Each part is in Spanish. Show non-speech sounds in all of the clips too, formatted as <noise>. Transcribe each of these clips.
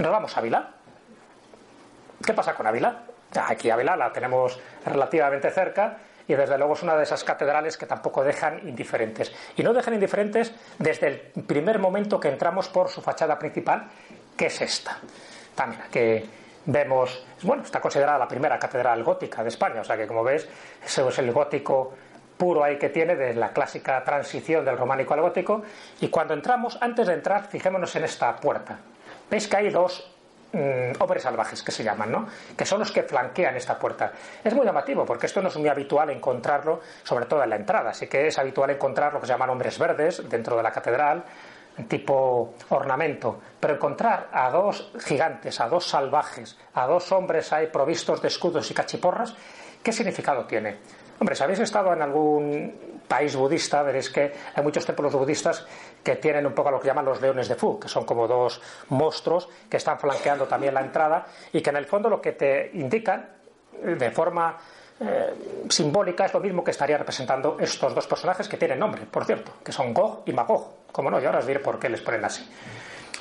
Nos vamos a Ávila. ¿Qué pasa con Ávila? Aquí Ávila la tenemos relativamente cerca y desde luego es una de esas catedrales que tampoco dejan indiferentes. Y no dejan indiferentes desde el primer momento que entramos por su fachada principal, que es esta. También que vemos, bueno, está considerada la primera catedral gótica de España, o sea que como ves, ese es el gótico puro ahí que tiene de la clásica transición del románico al gótico. Y cuando entramos, antes de entrar, fijémonos en esta puerta. Veis que hay dos mm, hombres salvajes que se llaman, ¿no? Que son los que flanquean esta puerta. Es muy llamativo porque esto no es muy habitual encontrarlo, sobre todo en la entrada. Así que es habitual encontrar lo que se llaman hombres verdes dentro de la catedral, tipo ornamento, pero encontrar a dos gigantes, a dos salvajes, a dos hombres ahí provistos de escudos y cachiporras, ¿qué significado tiene? Hombre, si habéis estado en algún país budista, veréis que hay muchos templos budistas que tienen un poco lo que llaman los leones de Fu, que son como dos monstruos que están flanqueando también la entrada y que en el fondo lo que te indican de forma eh, simbólica es lo mismo que estaría representando estos dos personajes que tienen nombre, por cierto, que son Gog y Magog. Como no, y ahora os diré por qué les ponen así.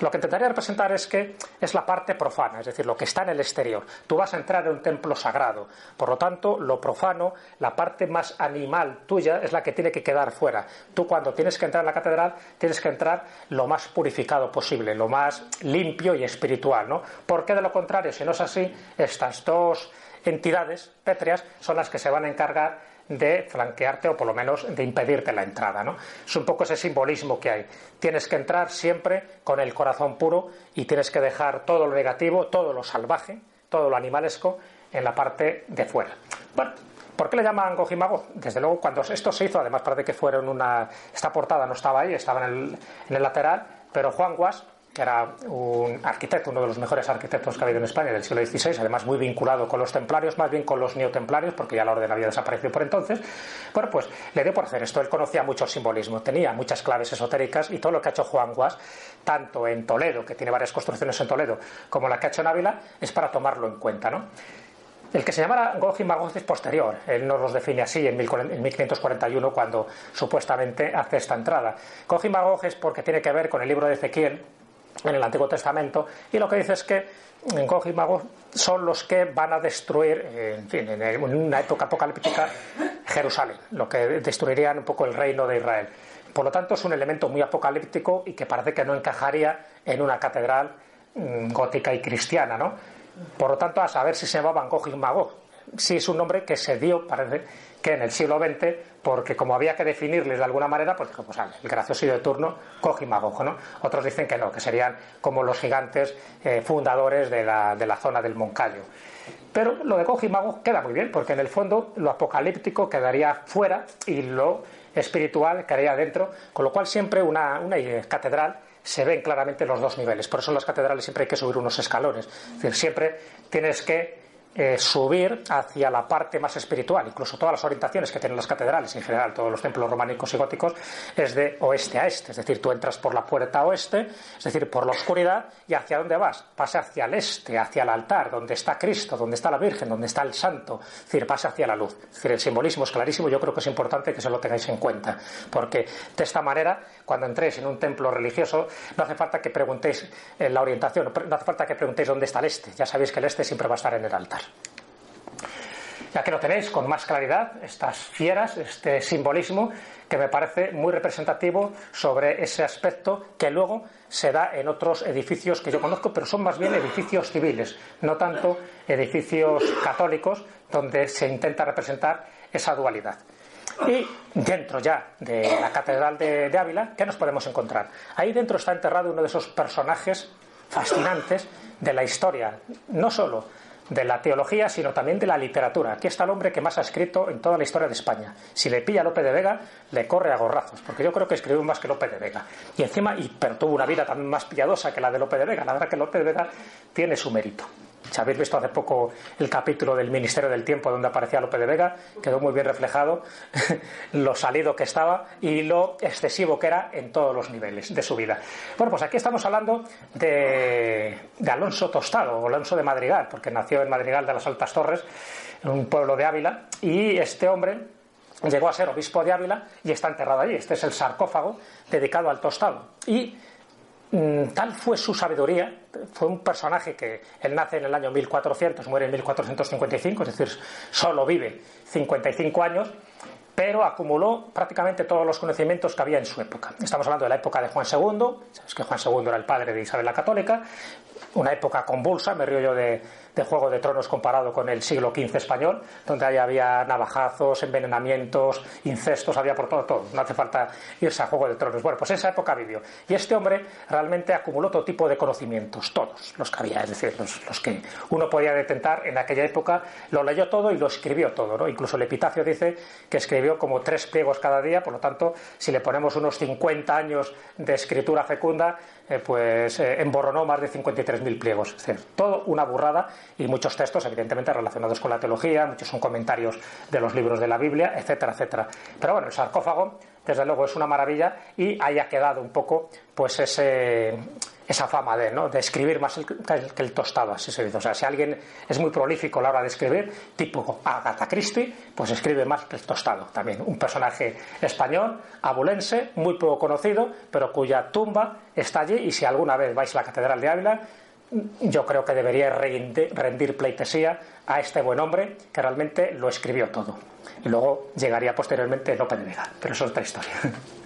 Lo que intentaría representar es que es la parte profana, es decir, lo que está en el exterior. Tú vas a entrar en un templo sagrado, por lo tanto, lo profano, la parte más animal tuya es la que tiene que quedar fuera. Tú cuando tienes que entrar en la catedral, tienes que entrar lo más purificado posible, lo más limpio y espiritual, ¿no? Porque de lo contrario, si no es así, estas dos entidades pétreas son las que se van a encargar de flanquearte o por lo menos de impedirte la entrada. ¿no? Es un poco ese simbolismo que hay. Tienes que entrar siempre con el corazón puro y tienes que dejar todo lo negativo, todo lo salvaje, todo lo animalesco en la parte de fuera. Bueno, ¿Por qué le llaman Gojimago? Desde luego, cuando esto se hizo, además parece que fueron una. Esta portada no estaba ahí, estaba en el, en el lateral, pero Juan Guas que era un arquitecto, uno de los mejores arquitectos que ha habido en España del siglo XVI, además muy vinculado con los templarios, más bien con los neotemplarios, porque ya la orden había desaparecido por entonces. Bueno, pues le dio por hacer esto. Él conocía mucho el simbolismo, tenía muchas claves esotéricas y todo lo que ha hecho Juan Guas, tanto en Toledo, que tiene varias construcciones en Toledo, como la que ha hecho en Ávila, es para tomarlo en cuenta, ¿no? El que se llamara Gog y Magog es posterior. Él nos los define así en 1541 cuando supuestamente hace esta entrada. Magog es porque tiene que ver con el libro de Ezequiel, en el Antiguo Testamento, y lo que dice es que Gog y Magog son los que van a destruir, en fin, en una época apocalíptica, Jerusalén, lo que destruirían un poco el reino de Israel. Por lo tanto, es un elemento muy apocalíptico y que parece que no encajaría en una catedral mm, gótica y cristiana, ¿no? Por lo tanto, a saber si se llamaban Gog y Magog. Sí es un nombre que se dio, parece, que en el siglo XX, porque como había que definirles de alguna manera, pues pues el gracioso de turno, Magog, ¿no? Otros dicen que no, que serían como los gigantes eh, fundadores de la, de la zona del Moncayo. Pero lo de Magog queda muy bien, porque en el fondo lo apocalíptico quedaría fuera y lo espiritual quedaría dentro, con lo cual siempre una, una catedral se ven claramente los dos niveles. Por eso en las catedrales siempre hay que subir unos escalones. Es decir, siempre tienes que eh, subir hacia la parte más espiritual. Incluso todas las orientaciones que tienen las catedrales, en general todos los templos románicos y góticos, es de oeste a este. Es decir, tú entras por la puerta oeste, es decir, por la oscuridad, y hacia dónde vas? Pasa hacia el este, hacia el altar, donde está Cristo, donde está la Virgen, donde está el Santo. Es decir, pasa hacia la luz. Es decir, el simbolismo es clarísimo. Yo creo que es importante que se lo tengáis en cuenta. Porque de esta manera, cuando entréis en un templo religioso, no hace falta que preguntéis eh, la orientación, no hace falta que preguntéis dónde está el este. Ya sabéis que el este siempre va a estar en el altar. Ya que lo tenéis con más claridad, estas fieras, este simbolismo que me parece muy representativo sobre ese aspecto que luego se da en otros edificios que yo conozco, pero son más bien edificios civiles, no tanto edificios católicos donde se intenta representar esa dualidad. Y dentro ya de la Catedral de, de, Ávila, ¿qué nos podemos encontrar? Ahí dentro está enterrado uno de esos personajes fascinantes de la historia, no solo de la teología, sino también de la literatura. Aquí está el hombre que más ha escrito en toda la historia de España. Si le pilla Lope de Vega, le corre a gorrazos, porque yo creo que escribió más que Lope de Vega. Y encima, y, pero tuvo una vida también más piadosa que la de Lope de Vega. La verdad que Lope de Vega tiene su mérito. Si habéis visto hace poco el capítulo del Ministerio del Tiempo donde aparecía Lope de Vega, quedó muy bien reflejado <laughs> lo salido que estaba y lo excesivo que era en todos los niveles de su vida. Bueno, pues aquí estamos hablando de, de Alonso Tostado, o Alonso de Madrigal, porque nació en Madrigal de las Altas Torres, en un pueblo de Ávila, y este hombre llegó a ser obispo de Ávila y está enterrado allí. Este es el sarcófago dedicado al tostado. Y tal fue su sabiduría, fue un personaje que él nace en el año 1400, muere en 1455, es decir, solo vive 55 años, pero acumuló prácticamente todos los conocimientos que había en su época. Estamos hablando de la época de Juan II, sabes que Juan II era el padre de Isabel la Católica, una época convulsa, me río yo de, de Juego de Tronos comparado con el siglo XV español, donde ahí había navajazos, envenenamientos, incestos, había por todo, todo. No hace falta irse a Juego de Tronos. Bueno, pues esa época vivió. Y este hombre realmente acumuló todo tipo de conocimientos, todos los que había, es decir, los, que uno podía detentar en aquella época, lo leyó todo y lo escribió todo. ¿no? Incluso el epitafio dice que escribió como tres pliegos cada día, por lo tanto, si le ponemos unos 50 años de escritura fecunda, eh, pues eh, emborronó más de 53.000 pliegos. Es decir, todo una burrada y muchos textos, evidentemente, relacionados con la teología, muchos son comentarios de los libros de la Biblia, etcétera, etcétera. Pero bueno, el sarcófago, desde luego, es una maravilla y haya quedado un poco, pues, ese esa fama de, ¿no? de escribir más que el tostado, así se dice. O sea, si alguien es muy prolífico a la hora de escribir, tipo Agatha Christie, pues escribe más que el tostado también. Un personaje español, abulense, muy poco conocido, pero cuya tumba está allí y si alguna vez vais a la Catedral de Ávila, yo creo que debería rendir pleitesía a este buen hombre que realmente lo escribió todo. Y luego llegaría posteriormente Lope de Vega, pero eso es otra historia. <laughs>